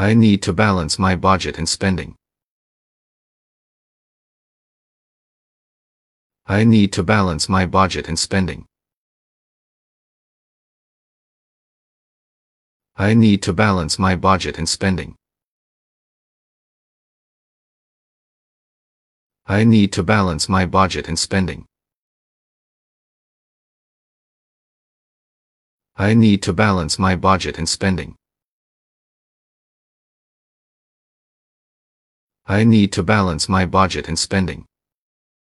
I need to balance my budget and spending. I need to balance my budget and spending. I need to balance my budget and spending. I need to balance my budget and spending. I need to balance my budget and spending. I need to balance my budget and spending.